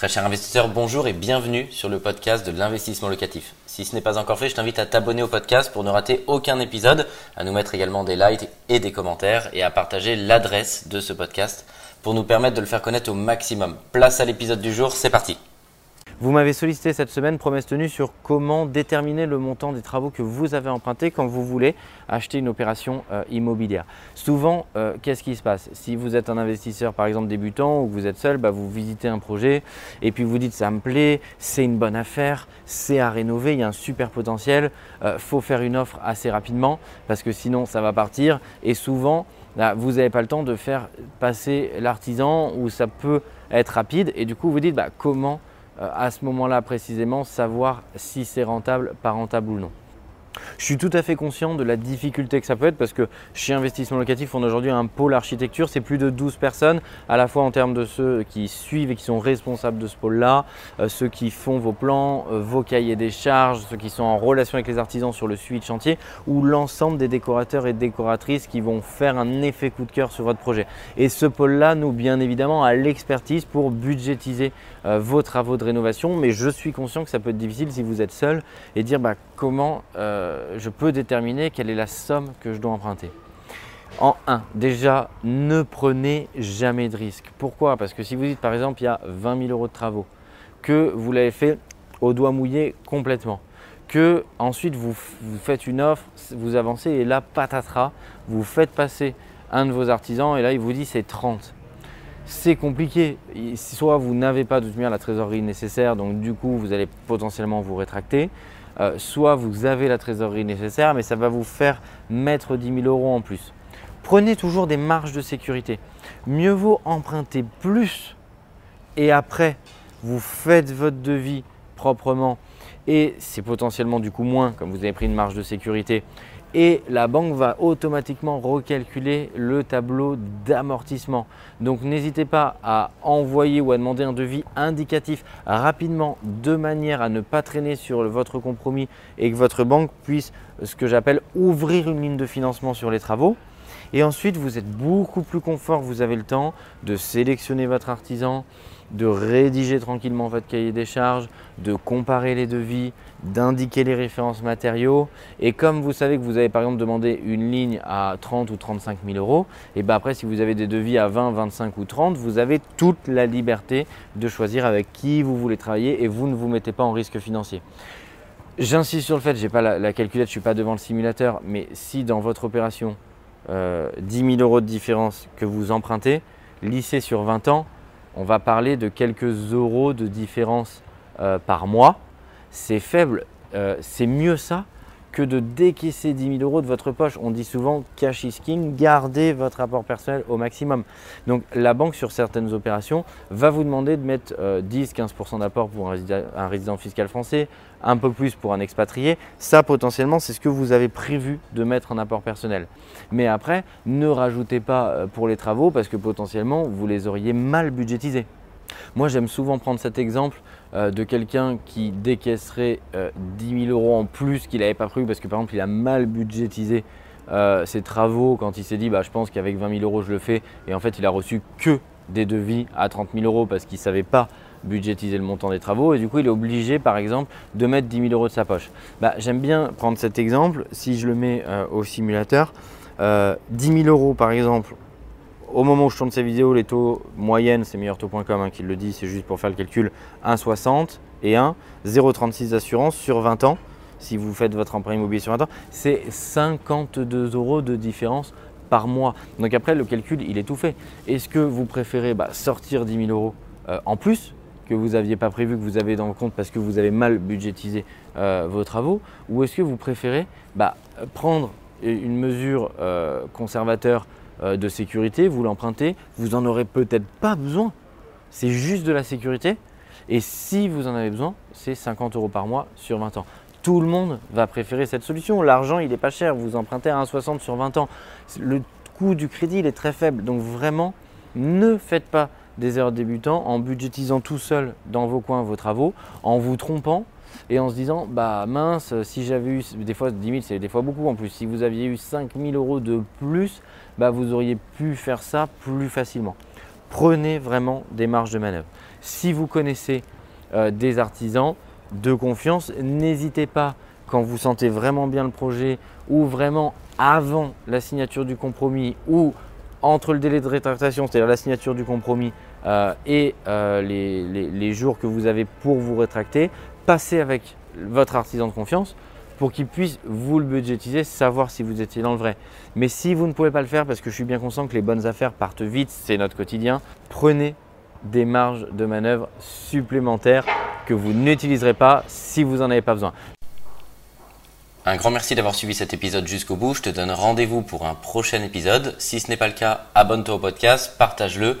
Très cher investisseur, bonjour et bienvenue sur le podcast de l'investissement locatif. Si ce n'est pas encore fait, je t'invite à t'abonner au podcast pour ne rater aucun épisode, à nous mettre également des likes et des commentaires et à partager l'adresse de ce podcast pour nous permettre de le faire connaître au maximum. Place à l'épisode du jour, c'est parti. Vous m'avez sollicité cette semaine, promesse tenue, sur comment déterminer le montant des travaux que vous avez empruntés quand vous voulez acheter une opération euh, immobilière. Souvent, euh, qu'est-ce qui se passe? Si vous êtes un investisseur, par exemple débutant, ou que vous êtes seul, bah, vous visitez un projet et puis vous dites ça me plaît, c'est une bonne affaire, c'est à rénover, il y a un super potentiel, euh, faut faire une offre assez rapidement parce que sinon ça va partir. Et souvent, bah, vous n'avez pas le temps de faire passer l'artisan ou ça peut être rapide et du coup vous dites bah, comment à ce moment-là précisément savoir si c'est rentable, pas rentable ou non. Je suis tout à fait conscient de la difficulté que ça peut être parce que chez Investissement Locatif, on a aujourd'hui un pôle architecture. C'est plus de 12 personnes, à la fois en termes de ceux qui suivent et qui sont responsables de ce pôle-là, euh, ceux qui font vos plans, euh, vos cahiers des charges, ceux qui sont en relation avec les artisans sur le suivi de chantier, ou l'ensemble des décorateurs et décoratrices qui vont faire un effet coup de cœur sur votre projet. Et ce pôle-là, nous, bien évidemment, a l'expertise pour budgétiser euh, vos travaux de rénovation. Mais je suis conscient que ça peut être difficile si vous êtes seul et dire bah, comment je peux déterminer quelle est la somme que je dois emprunter. En 1, déjà, ne prenez jamais de risque. Pourquoi? Parce que si vous dites par exemple il y a 20 000 euros de travaux, que vous l'avez fait au doigt mouillé complètement, que ensuite vous, faites une offre, vous avancez et là, patatras, vous faites passer un de vos artisans et là il vous dit c'est 30. C'est compliqué. Soit vous n'avez pas de la trésorerie nécessaire, donc du coup vous allez potentiellement vous rétracter. Euh, soit vous avez la trésorerie nécessaire, mais ça va vous faire mettre 10 000 euros en plus. Prenez toujours des marges de sécurité. Mieux vaut emprunter plus et après vous faites votre devis proprement et c'est potentiellement du coup moins comme vous avez pris une marge de sécurité et la banque va automatiquement recalculer le tableau d'amortissement. Donc n'hésitez pas à envoyer ou à demander un devis indicatif rapidement de manière à ne pas traîner sur votre compromis et que votre banque puisse, ce que j'appelle, ouvrir une ligne de financement sur les travaux. Et ensuite, vous êtes beaucoup plus confort, vous avez le temps de sélectionner votre artisan, de rédiger tranquillement votre cahier des charges, de comparer les devis, d'indiquer les références matériaux. Et comme vous savez que vous avez par exemple demandé une ligne à 30 ou 35 000 euros, et bien après si vous avez des devis à 20, 25 ou 30, vous avez toute la liberté de choisir avec qui vous voulez travailler et vous ne vous mettez pas en risque financier. J'insiste sur le fait, je n'ai pas la, calculette, je ne suis pas devant le simulateur, mais si dans votre opération, 10 euh, 000 euros de différence que vous empruntez, lissé sur 20 ans, on va parler de quelques euros de différence euh, par mois. C'est faible, euh, c'est mieux ça que de décaisser 10 000 euros de votre poche. On dit souvent cash is king, gardez votre apport personnel au maximum. Donc la banque sur certaines opérations va vous demander de mettre 10-15% euh, d'apport pour un résident, fiscal français, un peu plus pour un expatrié. Ça potentiellement c'est ce que vous avez prévu de mettre en apport personnel. Mais après, ne rajoutez pas euh, pour les travaux parce que potentiellement vous les auriez mal budgétisés. Moi, j'aime souvent prendre cet exemple euh, de quelqu'un qui décaisserait 10 euh, 000 euros en plus qu'il n'avait pas prévu parce que par exemple, il a mal budgétisé euh, ses travaux quand il s'est dit bah, je pense qu'avec 20 000 euros je le fais et en fait il a reçu que des devis à 30 000 euros parce qu'il ne savait pas budgétiser le montant des travaux et du coup il est obligé par exemple de mettre 10 000 euros de sa poche. Bah, j'aime bien prendre cet exemple si je le mets au simulateur. 10 000 euros par exemple au moment où je tourne ces vidéos, les taux moyennes, c'est meilleurtaux.com hein, qui le dit, c'est juste pour faire le calcul, 1,60 et 1, 0,36 d'assurance sur 20 ans. Si vous faites votre emprunt immobilier sur 20 ans, c'est 52 euros de différence par mois. Donc après, le calcul, il est tout fait. Est-ce que vous préférez bah, sortir 10 000 euros euh, en plus que vous n'aviez pas prévu, que vous avez dans le compte parce que vous avez mal budgétisé euh, vos travaux? Ou est-ce que vous préférez bah, prendre une mesure euh, conservateur de sécurité, vous l'empruntez, vous n'en aurez peut-être pas besoin. C'est juste de la sécurité. Et si vous en avez besoin, c'est 50 euros par mois sur 20 ans. Tout le monde va préférer cette solution. L'argent, il n'est pas cher. Vous empruntez à 1,60 sur 20 ans. Le coût du crédit, il est très faible. Donc vraiment, ne faites pas des erreurs débutants en budgétisant tout seul dans vos coins vos travaux, en vous trompant et en se disant bah mince, si j'avais eu des fois 10 000, c'est des fois beaucoup en plus. Si vous aviez eu 5 000 euros de plus, bah, vous auriez pu faire ça plus facilement. prenez vraiment des marges de manœuvre. Si vous connaissez euh, des artisans de confiance, n'hésitez pas quand vous sentez vraiment bien le projet ou vraiment avant la signature du compromis ou entre le délai de rétractation, c'est-à-dire la signature du compromis euh, et euh, les, jours que vous avez pour vous rétracter, passez avec votre artisan de confiance pour qu'il puisse vous le budgétiser, savoir si vous étiez dans le vrai. Mais si vous ne pouvez pas le faire, parce que je suis bien conscient que les bonnes affaires partent vite, c'est notre quotidien, prenez des marges de manœuvre supplémentaires que vous n'utiliserez pas si vous n'en avez pas besoin. Un grand merci d'avoir suivi cet épisode jusqu'au bout. Je te donne rendez-vous pour un prochain épisode. Si ce n'est pas le cas, abonne-toi au podcast, partage-le,